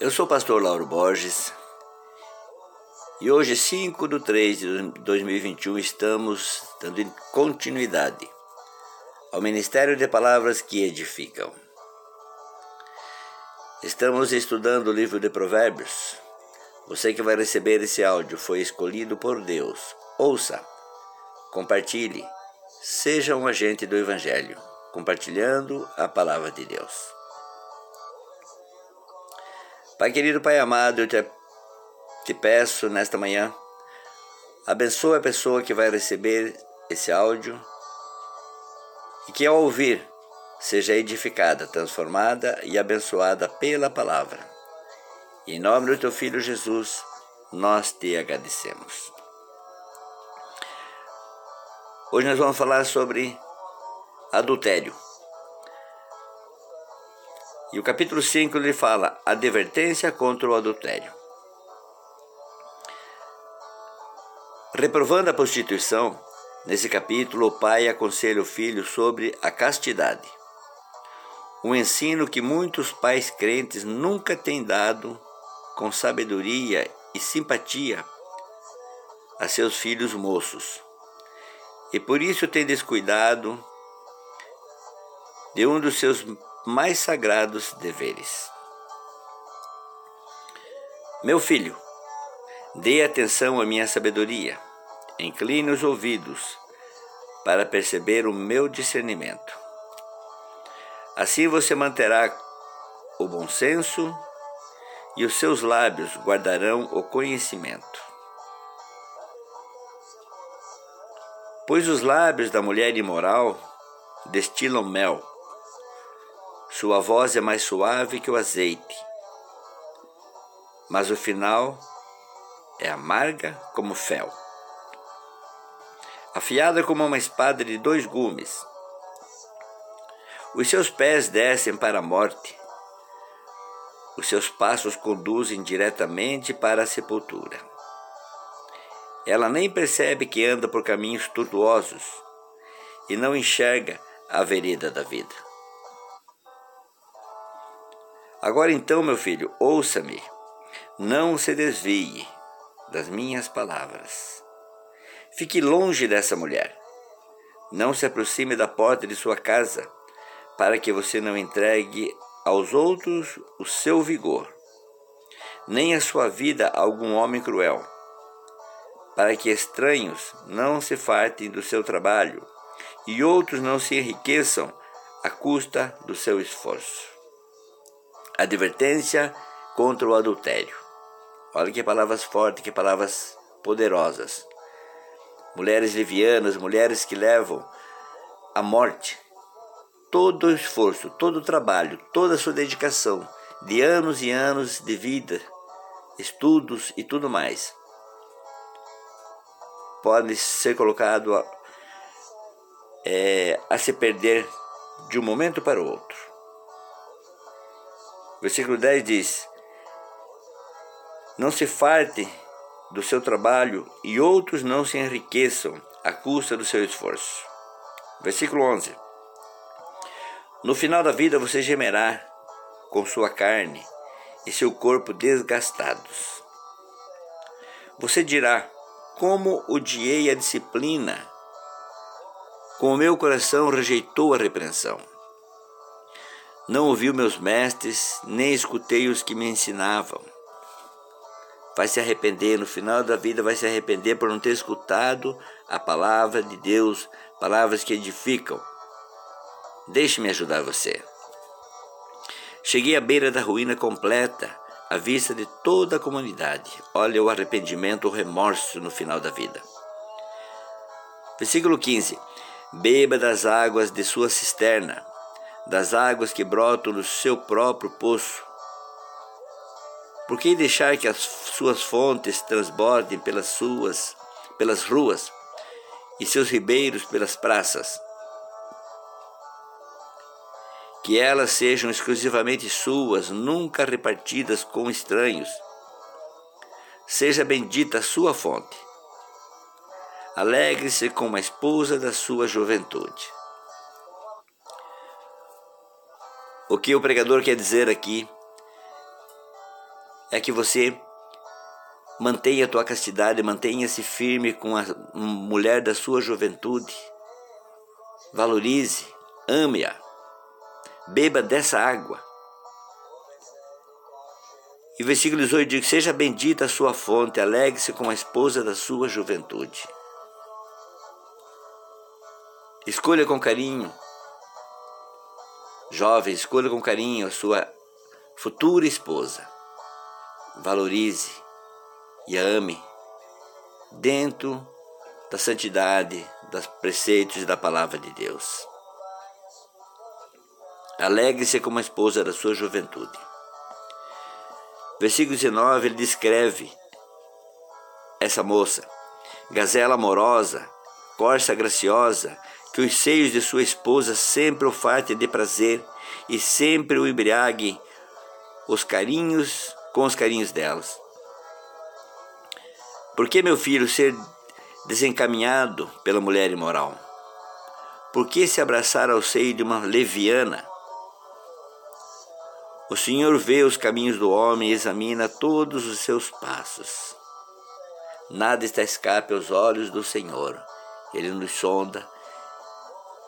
Eu sou o pastor Lauro Borges e hoje, 5 de 3 de 2021, estamos dando continuidade ao Ministério de Palavras que Edificam. Estamos estudando o livro de Provérbios. Você que vai receber esse áudio foi escolhido por Deus. Ouça, compartilhe, seja um agente do Evangelho, compartilhando a palavra de Deus. Pai querido, Pai amado, eu te, te peço nesta manhã, abençoa a pessoa que vai receber esse áudio e que ao ouvir seja edificada, transformada e abençoada pela palavra. Em nome do teu filho Jesus, nós te agradecemos. Hoje nós vamos falar sobre adultério. E o capítulo 5 ele fala advertência contra o adultério. Reprovando a prostituição, nesse capítulo o pai aconselha o filho sobre a castidade. Um ensino que muitos pais crentes nunca têm dado com sabedoria e simpatia a seus filhos moços. E por isso tem descuidado de um dos seus mais sagrados deveres. Meu filho, dê atenção à minha sabedoria, incline os ouvidos para perceber o meu discernimento. Assim você manterá o bom senso e os seus lábios guardarão o conhecimento. Pois os lábios da mulher imoral destilam mel sua voz é mais suave que o azeite, mas o final é amarga como fel. Afiada como uma espada de dois gumes. Os seus pés descem para a morte. Os seus passos conduzem diretamente para a sepultura. Ela nem percebe que anda por caminhos tortuosos e não enxerga a vereda da vida. Agora então, meu filho, ouça-me, não se desvie das minhas palavras. Fique longe dessa mulher. Não se aproxime da porta de sua casa, para que você não entregue aos outros o seu vigor, nem a sua vida a algum homem cruel, para que estranhos não se fartem do seu trabalho e outros não se enriqueçam à custa do seu esforço. Advertência contra o adultério. Olha que palavras fortes, que palavras poderosas. Mulheres levianas, mulheres que levam à morte todo o esforço, todo o trabalho, toda a sua dedicação de anos e anos de vida, estudos e tudo mais. Pode ser colocado a, é, a se perder de um momento para o outro. Versículo 10 diz: Não se farte do seu trabalho e outros não se enriqueçam à custa do seu esforço. Versículo 11: No final da vida você gemerá com sua carne e seu corpo desgastados. Você dirá: Como odiei a disciplina, com o meu coração rejeitou a repreensão. Não ouvi meus mestres, nem escutei os que me ensinavam. Vai se arrepender, no final da vida vai se arrepender por não ter escutado a palavra de Deus, palavras que edificam. Deixe-me ajudar você. Cheguei à beira da ruína completa, à vista de toda a comunidade. Olha o arrependimento, o remorso no final da vida. Versículo 15: Beba das águas de sua cisterna das águas que brotam do seu próprio poço? Por que deixar que as suas fontes transbordem pelas suas, pelas ruas e seus ribeiros pelas praças? Que elas sejam exclusivamente suas, nunca repartidas com estranhos. Seja bendita a sua fonte. Alegre-se com a esposa da sua juventude. O que o pregador quer dizer aqui é que você mantenha a tua castidade, mantenha-se firme com a mulher da sua juventude. Valorize, ame-a, beba dessa água. E versículo 18 diz: Seja bendita a sua fonte, alegre-se com a esposa da sua juventude. Escolha com carinho, jovem, escolha com carinho a sua futura esposa. Valorize e a ame dentro da santidade, dos preceitos da palavra de Deus. Alegre-se como a esposa da sua juventude. Versículo 19, ele descreve essa moça, gazela amorosa, corça graciosa, que os seios de sua esposa sempre o fartem de prazer e sempre o embriague os carinhos com os carinhos delas. Por que, meu filho, ser desencaminhado pela mulher imoral? Por que se abraçar ao seio de uma leviana? O Senhor vê os caminhos do homem e examina todos os seus passos. Nada está escape aos olhos do Senhor. Ele nos sonda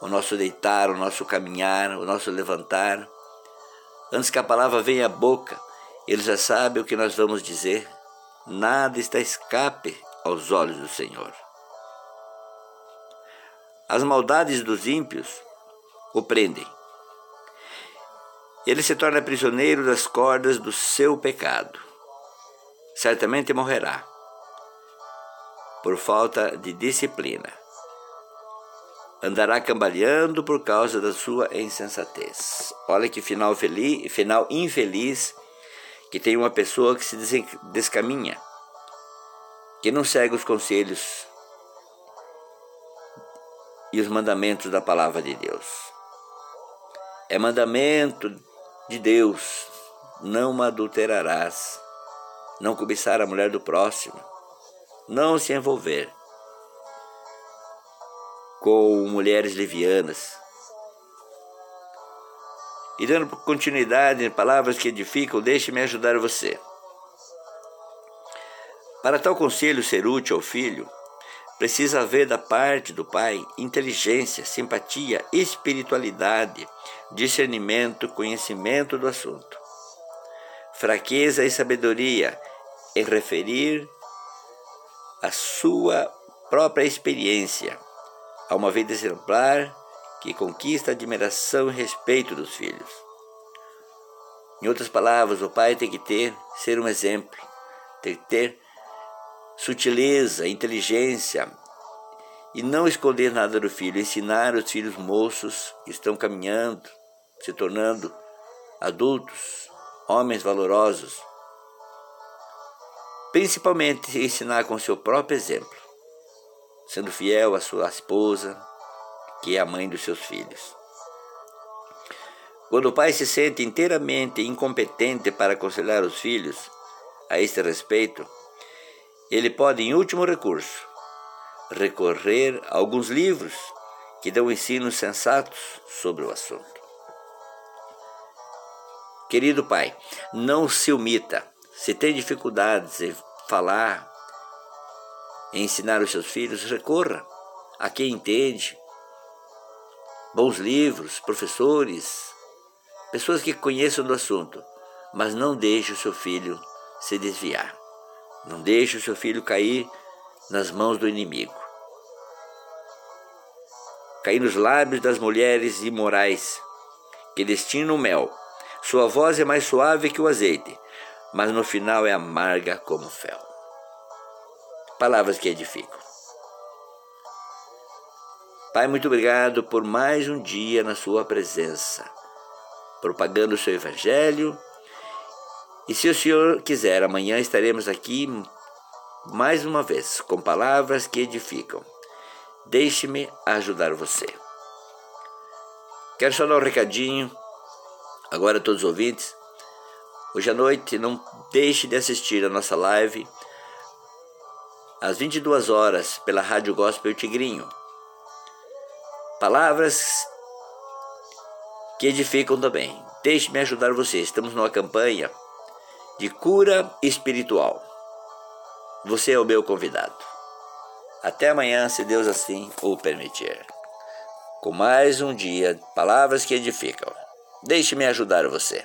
o nosso deitar, o nosso caminhar, o nosso levantar. Antes que a palavra venha à boca, ele já sabe o que nós vamos dizer. Nada está escape aos olhos do Senhor. As maldades dos ímpios o prendem. Ele se torna prisioneiro das cordas do seu pecado. Certamente morrerá por falta de disciplina. Andará cambaleando por causa da sua insensatez. Olha que final feliz, final infeliz que tem uma pessoa que se descaminha, que não segue os conselhos e os mandamentos da palavra de Deus. É mandamento de Deus: não adulterarás, não cobiçar a mulher do próximo, não se envolver com mulheres levianas, e dando continuidade em palavras que edificam, deixe-me ajudar você. Para tal conselho ser útil ao filho, precisa haver da parte do pai inteligência, simpatia, espiritualidade, discernimento, conhecimento do assunto. Fraqueza e sabedoria em referir a sua própria experiência, a uma vida exemplar que conquista admiração e respeito dos filhos. Em outras palavras, o pai tem que ter, ser um exemplo, tem que ter sutileza, inteligência e não esconder nada do filho, ensinar os filhos moços que estão caminhando, se tornando adultos, homens valorosos. Principalmente ensinar com seu próprio exemplo, sendo fiel à sua esposa, que é a mãe dos seus filhos. Quando o pai se sente inteiramente incompetente para aconselhar os filhos a este respeito, ele pode, em último recurso, recorrer a alguns livros que dão ensinos sensatos sobre o assunto. Querido pai, não se omita. Se tem dificuldades em falar, em ensinar os seus filhos, recorra a quem entende, bons livros, professores, pessoas que conheçam do assunto, mas não deixe o seu filho se desviar. Não deixe o seu filho cair nas mãos do inimigo. Cair nos lábios das mulheres imorais que destinam o mel. Sua voz é mais suave que o azeite, mas no final é amarga como fel. Palavras que edificam. Pai, muito obrigado por mais um dia na Sua presença, propagando o Seu Evangelho. E se o Senhor quiser, amanhã estaremos aqui mais uma vez com palavras que edificam. Deixe-me ajudar você. Quero só dar um recadinho agora a todos os ouvintes. Hoje à noite, não deixe de assistir a nossa live às 22 horas, pela Rádio Gospel Tigrinho. Palavras que edificam também. Deixe-me ajudar você. Estamos numa campanha de cura espiritual. Você é o meu convidado. Até amanhã, se Deus assim o permitir. Com mais um dia, palavras que edificam. Deixe-me ajudar você.